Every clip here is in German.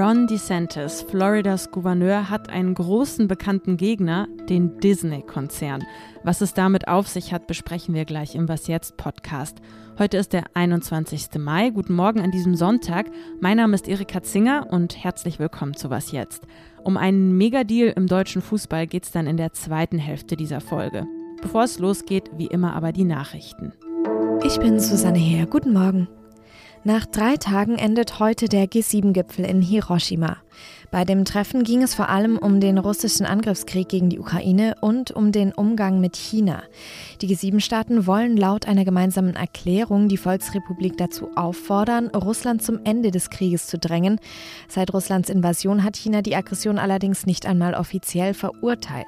Ron DeSantis, Floridas Gouverneur, hat einen großen bekannten Gegner, den Disney-Konzern. Was es damit auf sich hat, besprechen wir gleich im Was jetzt Podcast. Heute ist der 21. Mai. Guten Morgen an diesem Sonntag. Mein Name ist Erika Zinger und herzlich willkommen zu Was jetzt. Um einen Megadeal im deutschen Fußball geht es dann in der zweiten Hälfte dieser Folge. Bevor es losgeht, wie immer aber die Nachrichten. Ich bin Susanne Heer. Guten Morgen. Nach drei Tagen endet heute der G7-Gipfel in Hiroshima. Bei dem Treffen ging es vor allem um den russischen Angriffskrieg gegen die Ukraine und um den Umgang mit China. Die G7-Staaten wollen laut einer gemeinsamen Erklärung die Volksrepublik dazu auffordern, Russland zum Ende des Krieges zu drängen. Seit Russlands Invasion hat China die Aggression allerdings nicht einmal offiziell verurteilt.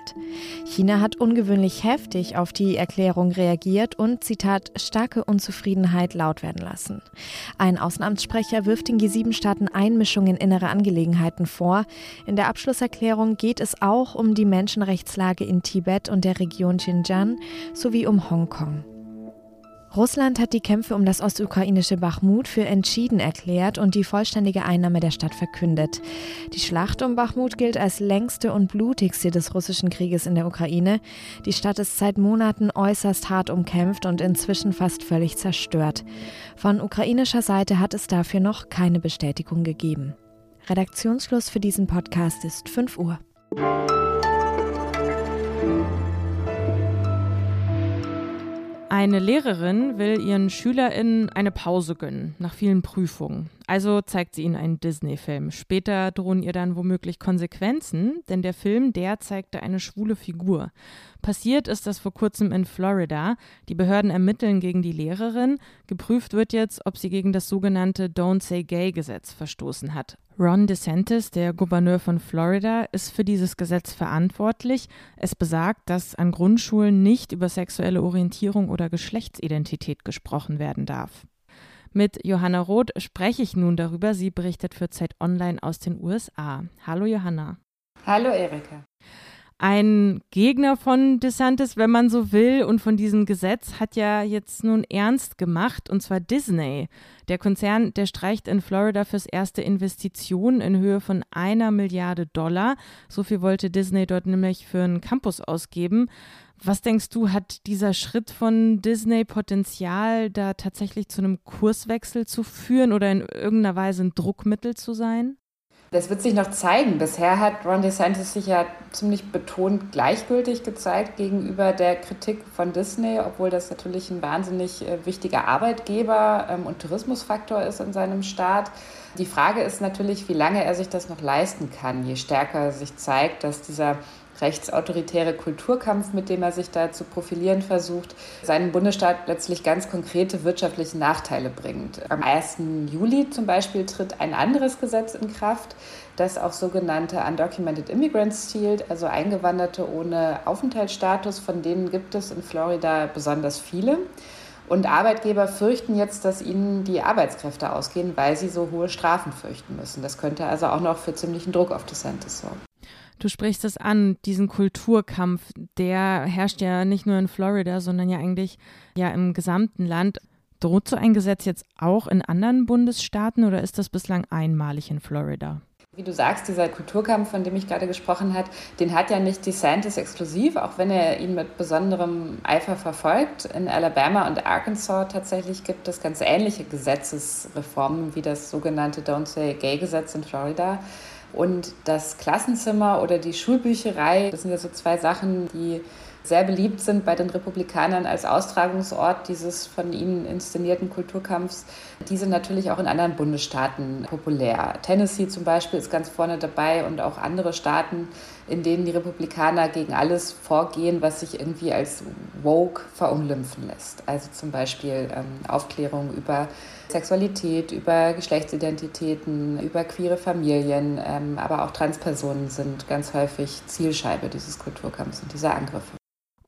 China hat ungewöhnlich heftig auf die Erklärung reagiert und, Zitat, starke Unzufriedenheit laut werden lassen. Ein Außenamtssprecher wirft den G7-Staaten Einmischung in innere Angelegenheiten vor vor. In der Abschlusserklärung geht es auch um die Menschenrechtslage in Tibet und der Region Xinjiang sowie um Hongkong. Russland hat die Kämpfe um das ostukrainische Bachmut für entschieden erklärt und die vollständige Einnahme der Stadt verkündet. Die Schlacht um Bachmut gilt als längste und blutigste des russischen Krieges in der Ukraine. Die Stadt ist seit Monaten äußerst hart umkämpft und inzwischen fast völlig zerstört. Von ukrainischer Seite hat es dafür noch keine Bestätigung gegeben. Redaktionsschluss für diesen Podcast ist 5 Uhr. Eine Lehrerin will ihren SchülerInnen eine Pause gönnen, nach vielen Prüfungen. Also zeigt sie ihnen einen Disney-Film. Später drohen ihr dann womöglich Konsequenzen, denn der Film, der zeigte eine schwule Figur. Passiert ist das vor kurzem in Florida. Die Behörden ermitteln gegen die Lehrerin. Geprüft wird jetzt, ob sie gegen das sogenannte Don't Say Gay-Gesetz verstoßen hat. Ron DeSantis, der Gouverneur von Florida, ist für dieses Gesetz verantwortlich. Es besagt, dass an Grundschulen nicht über sexuelle Orientierung oder Geschlechtsidentität gesprochen werden darf. Mit Johanna Roth spreche ich nun darüber. Sie berichtet für Zeit Online aus den USA. Hallo Johanna. Hallo Erika. Ein Gegner von DeSantis, wenn man so will, und von diesem Gesetz hat ja jetzt nun ernst gemacht, und zwar Disney. Der Konzern, der streicht in Florida fürs erste Investitionen in Höhe von einer Milliarde Dollar. So viel wollte Disney dort nämlich für einen Campus ausgeben. Was denkst du, hat dieser Schritt von Disney Potenzial, da tatsächlich zu einem Kurswechsel zu führen oder in irgendeiner Weise ein Druckmittel zu sein? Das wird sich noch zeigen. Bisher hat Ron DeSantis sich ja ziemlich betont gleichgültig gezeigt gegenüber der Kritik von Disney, obwohl das natürlich ein wahnsinnig äh, wichtiger Arbeitgeber ähm, und Tourismusfaktor ist in seinem Staat. Die Frage ist natürlich, wie lange er sich das noch leisten kann, je stärker sich zeigt, dass dieser rechtsautoritäre Kulturkampf, mit dem er sich da zu profilieren versucht, seinen Bundesstaat letztlich ganz konkrete wirtschaftliche Nachteile bringt. Am 1. Juli zum Beispiel tritt ein anderes Gesetz in Kraft, das auf sogenannte Undocumented Immigrants zielt, also Eingewanderte ohne Aufenthaltsstatus. Von denen gibt es in Florida besonders viele. Und Arbeitgeber fürchten jetzt, dass ihnen die Arbeitskräfte ausgehen, weil sie so hohe Strafen fürchten müssen. Das könnte also auch noch für ziemlichen Druck auf DeSantis sorgen. Du sprichst es an, diesen Kulturkampf, der herrscht ja nicht nur in Florida, sondern ja eigentlich ja im gesamten Land. Droht so ein Gesetz jetzt auch in anderen Bundesstaaten oder ist das bislang einmalig in Florida? Wie du sagst, dieser Kulturkampf, von dem ich gerade gesprochen habe, den hat ja nicht DeSantis exklusiv, auch wenn er ihn mit besonderem Eifer verfolgt. In Alabama und Arkansas tatsächlich gibt es ganz ähnliche Gesetzesreformen wie das sogenannte Don't Say Gay Gesetz in Florida. Und das Klassenzimmer oder die Schulbücherei, das sind ja so zwei Sachen, die sehr beliebt sind bei den Republikanern als Austragungsort dieses von ihnen inszenierten Kulturkampfs. Die sind natürlich auch in anderen Bundesstaaten populär. Tennessee zum Beispiel ist ganz vorne dabei und auch andere Staaten, in denen die Republikaner gegen alles vorgehen, was sich irgendwie als woke verunglimpfen lässt. Also zum Beispiel ähm, Aufklärung über Sexualität, über Geschlechtsidentitäten, über queere Familien, ähm, aber auch Transpersonen sind ganz häufig Zielscheibe dieses Kulturkampfs und dieser Angriffe.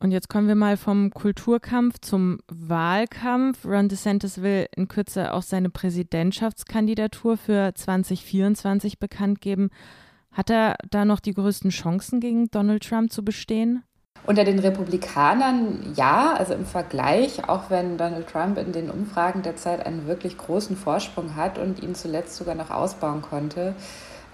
Und jetzt kommen wir mal vom Kulturkampf zum Wahlkampf. Ron DeSantis will in Kürze auch seine Präsidentschaftskandidatur für 2024 bekannt geben. Hat er da noch die größten Chancen gegen Donald Trump zu bestehen? Unter den Republikanern ja, also im Vergleich, auch wenn Donald Trump in den Umfragen derzeit einen wirklich großen Vorsprung hat und ihn zuletzt sogar noch ausbauen konnte,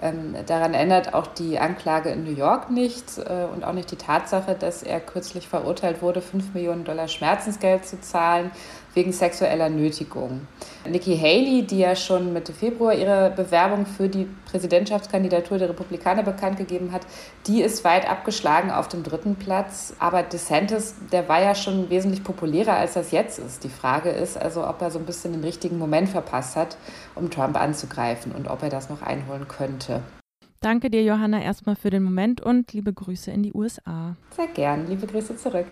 Ähm, daran ändert auch die Anklage in New York nichts äh, und auch nicht die Tatsache, dass er kürzlich verurteilt wurde, 5 Millionen Dollar Schmerzensgeld zu zahlen wegen sexueller Nötigung. Nikki Haley, die ja schon Mitte Februar ihre Bewerbung für die Präsidentschaftskandidatur der Republikaner bekannt gegeben hat, die ist weit abgeschlagen auf dem dritten Platz. Aber DeSantis, der war ja schon wesentlich populärer, als das jetzt ist. Die Frage ist also, ob er so ein bisschen den richtigen Moment verpasst hat, um Trump anzugreifen und ob er das noch einholen könnte. Danke dir, Johanna, erstmal für den Moment und liebe Grüße in die USA. Sehr gern. Liebe Grüße zurück.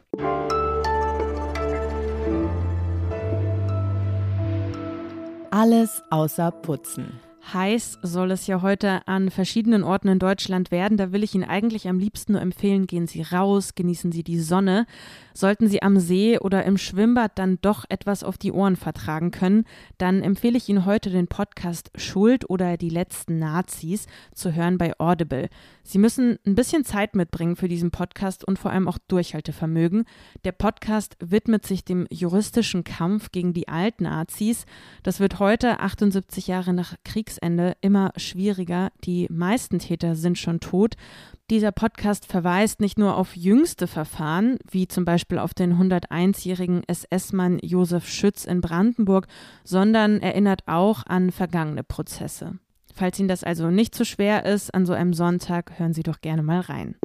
Alles außer Putzen. Heiß soll es ja heute an verschiedenen Orten in Deutschland werden. Da will ich Ihnen eigentlich am liebsten nur empfehlen, gehen Sie raus, genießen Sie die Sonne. Sollten Sie am See oder im Schwimmbad dann doch etwas auf die Ohren vertragen können, dann empfehle ich Ihnen heute den Podcast Schuld oder die letzten Nazis zu hören bei Audible. Sie müssen ein bisschen Zeit mitbringen für diesen Podcast und vor allem auch Durchhaltevermögen. Der Podcast widmet sich dem juristischen Kampf gegen die Altnazis. Das wird heute, 78 Jahre nach Kriegsende, immer schwieriger. Die meisten Täter sind schon tot. Dieser Podcast verweist nicht nur auf jüngste Verfahren, wie zum Beispiel auf den 101-jährigen SS-Mann Josef Schütz in Brandenburg, sondern erinnert auch an vergangene Prozesse. Falls Ihnen das also nicht zu schwer ist, an so einem Sonntag, hören Sie doch gerne mal rein.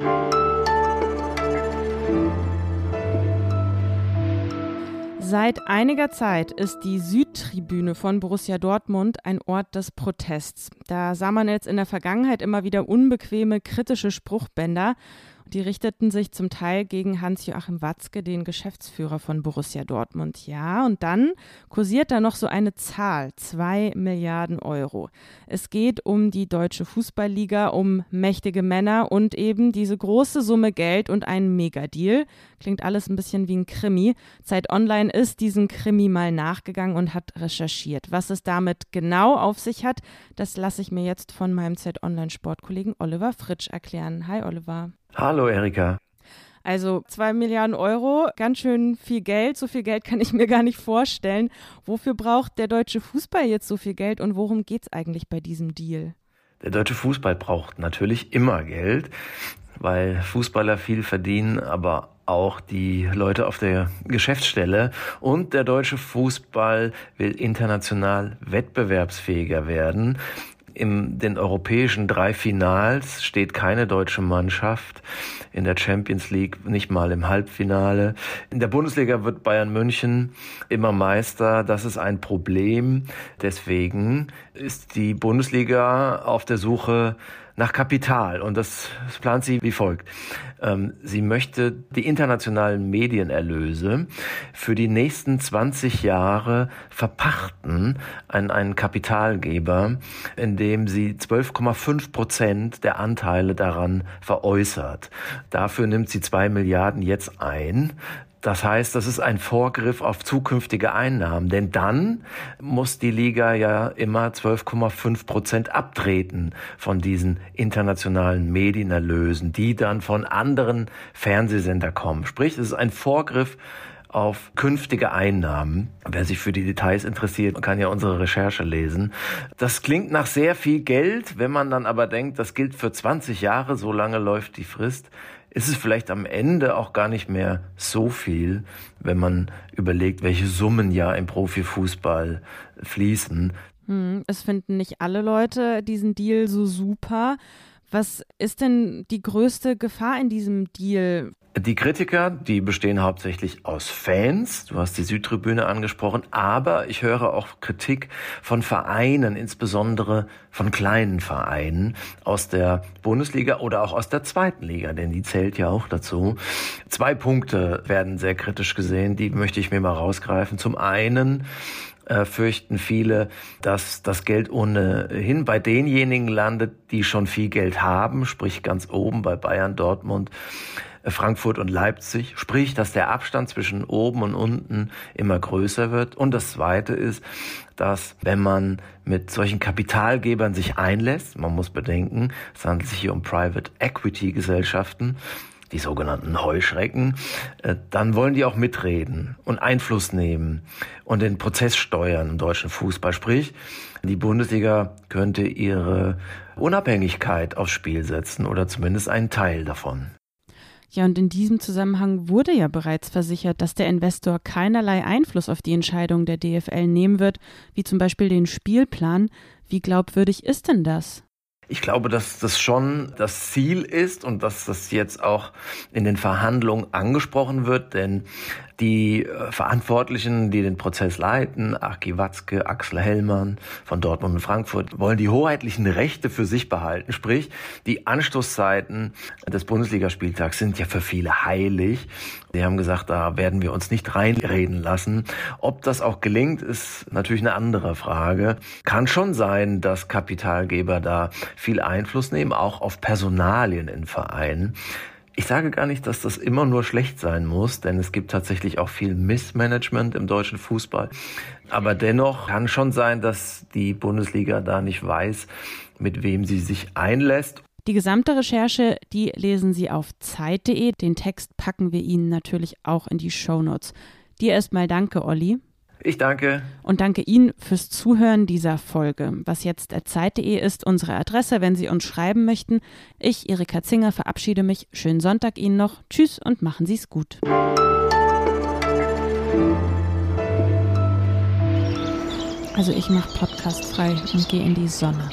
Seit einiger Zeit ist die Südtribüne von Borussia Dortmund ein Ort des Protests. Da sah man jetzt in der Vergangenheit immer wieder unbequeme, kritische Spruchbänder. Die richteten sich zum Teil gegen Hans-Joachim Watzke, den Geschäftsführer von Borussia Dortmund. Ja, und dann kursiert da noch so eine Zahl, zwei Milliarden Euro. Es geht um die deutsche Fußballliga, um mächtige Männer und eben diese große Summe Geld und einen Megadeal. Klingt alles ein bisschen wie ein Krimi. Zeit Online ist diesem Krimi mal nachgegangen und hat recherchiert. Was es damit genau auf sich hat, das lasse ich mir jetzt von meinem Zeit Online Sportkollegen Oliver Fritsch erklären. Hi Oliver. Hallo Erika. Also zwei Milliarden Euro, ganz schön viel Geld. So viel Geld kann ich mir gar nicht vorstellen. Wofür braucht der deutsche Fußball jetzt so viel Geld und worum geht es eigentlich bei diesem Deal? Der deutsche Fußball braucht natürlich immer Geld, weil Fußballer viel verdienen, aber auch die Leute auf der Geschäftsstelle. Und der deutsche Fußball will international wettbewerbsfähiger werden. In den europäischen drei Finals steht keine deutsche Mannschaft. In der Champions League nicht mal im Halbfinale. In der Bundesliga wird Bayern München immer Meister. Das ist ein Problem. Deswegen ist die Bundesliga auf der Suche nach Kapital und das, das plant sie wie folgt. Ähm, sie möchte die internationalen Medienerlöse für die nächsten 20 Jahre verpachten an einen Kapitalgeber, indem sie 12,5 Prozent der Anteile daran veräußert. Dafür nimmt sie zwei Milliarden jetzt ein. Das heißt, das ist ein Vorgriff auf zukünftige Einnahmen, denn dann muss die Liga ja immer 12,5 Prozent abtreten von diesen internationalen Medienerlösen, die dann von anderen Fernsehsender kommen. Sprich, es ist ein Vorgriff auf künftige Einnahmen. Wer sich für die Details interessiert, kann ja unsere Recherche lesen. Das klingt nach sehr viel Geld, wenn man dann aber denkt, das gilt für 20 Jahre, so lange läuft die Frist, ist es vielleicht am Ende auch gar nicht mehr so viel, wenn man überlegt, welche Summen ja im Profifußball fließen. Hm, es finden nicht alle Leute diesen Deal so super. Was ist denn die größte Gefahr in diesem Deal? Die Kritiker, die bestehen hauptsächlich aus Fans. Du hast die Südtribüne angesprochen, aber ich höre auch Kritik von Vereinen, insbesondere von kleinen Vereinen aus der Bundesliga oder auch aus der zweiten Liga, denn die zählt ja auch dazu. Zwei Punkte werden sehr kritisch gesehen, die möchte ich mir mal rausgreifen. Zum einen äh, fürchten viele, dass das Geld ohnehin bei denjenigen landet, die schon viel Geld haben, sprich ganz oben bei Bayern, Dortmund, Frankfurt und Leipzig, sprich, dass der Abstand zwischen oben und unten immer größer wird. Und das Zweite ist, dass wenn man mit solchen Kapitalgebern sich einlässt, man muss bedenken, es handelt sich hier um Private Equity Gesellschaften, die sogenannten Heuschrecken, äh, dann wollen die auch mitreden und Einfluss nehmen und den Prozess steuern im deutschen Fußball. Sprich, die Bundesliga könnte ihre Unabhängigkeit aufs Spiel setzen oder zumindest einen Teil davon. Ja, und in diesem Zusammenhang wurde ja bereits versichert, dass der Investor keinerlei Einfluss auf die Entscheidung der DFL nehmen wird, wie zum Beispiel den Spielplan. Wie glaubwürdig ist denn das? Ich glaube, dass das schon das Ziel ist und dass das jetzt auch in den Verhandlungen angesprochen wird, denn die äh, Verantwortlichen, die den Prozess leiten, Aki Watzke, Axel Hellmann von Dortmund und Frankfurt, wollen die hoheitlichen Rechte für sich behalten. Sprich, die Anstoßzeiten des Bundesligaspieltags sind ja für viele heilig. Sie haben gesagt, da werden wir uns nicht reinreden lassen. Ob das auch gelingt, ist natürlich eine andere Frage. Kann schon sein, dass Kapitalgeber da viel Einfluss nehmen, auch auf Personalien in Vereinen. Ich sage gar nicht, dass das immer nur schlecht sein muss, denn es gibt tatsächlich auch viel Missmanagement im deutschen Fußball. Aber dennoch kann schon sein, dass die Bundesliga da nicht weiß, mit wem sie sich einlässt. Die gesamte Recherche, die lesen Sie auf Zeit.de. Den Text packen wir Ihnen natürlich auch in die Shownotes. Dir erstmal danke, Olli. Ich danke. Und danke Ihnen fürs Zuhören dieser Folge. Was jetzt Zeit.de ist unsere Adresse, wenn Sie uns schreiben möchten. Ich, Erika Zinger, verabschiede mich. Schönen Sonntag Ihnen noch. Tschüss und machen Sie es gut. Also ich mache Podcast frei und gehe in die Sonne.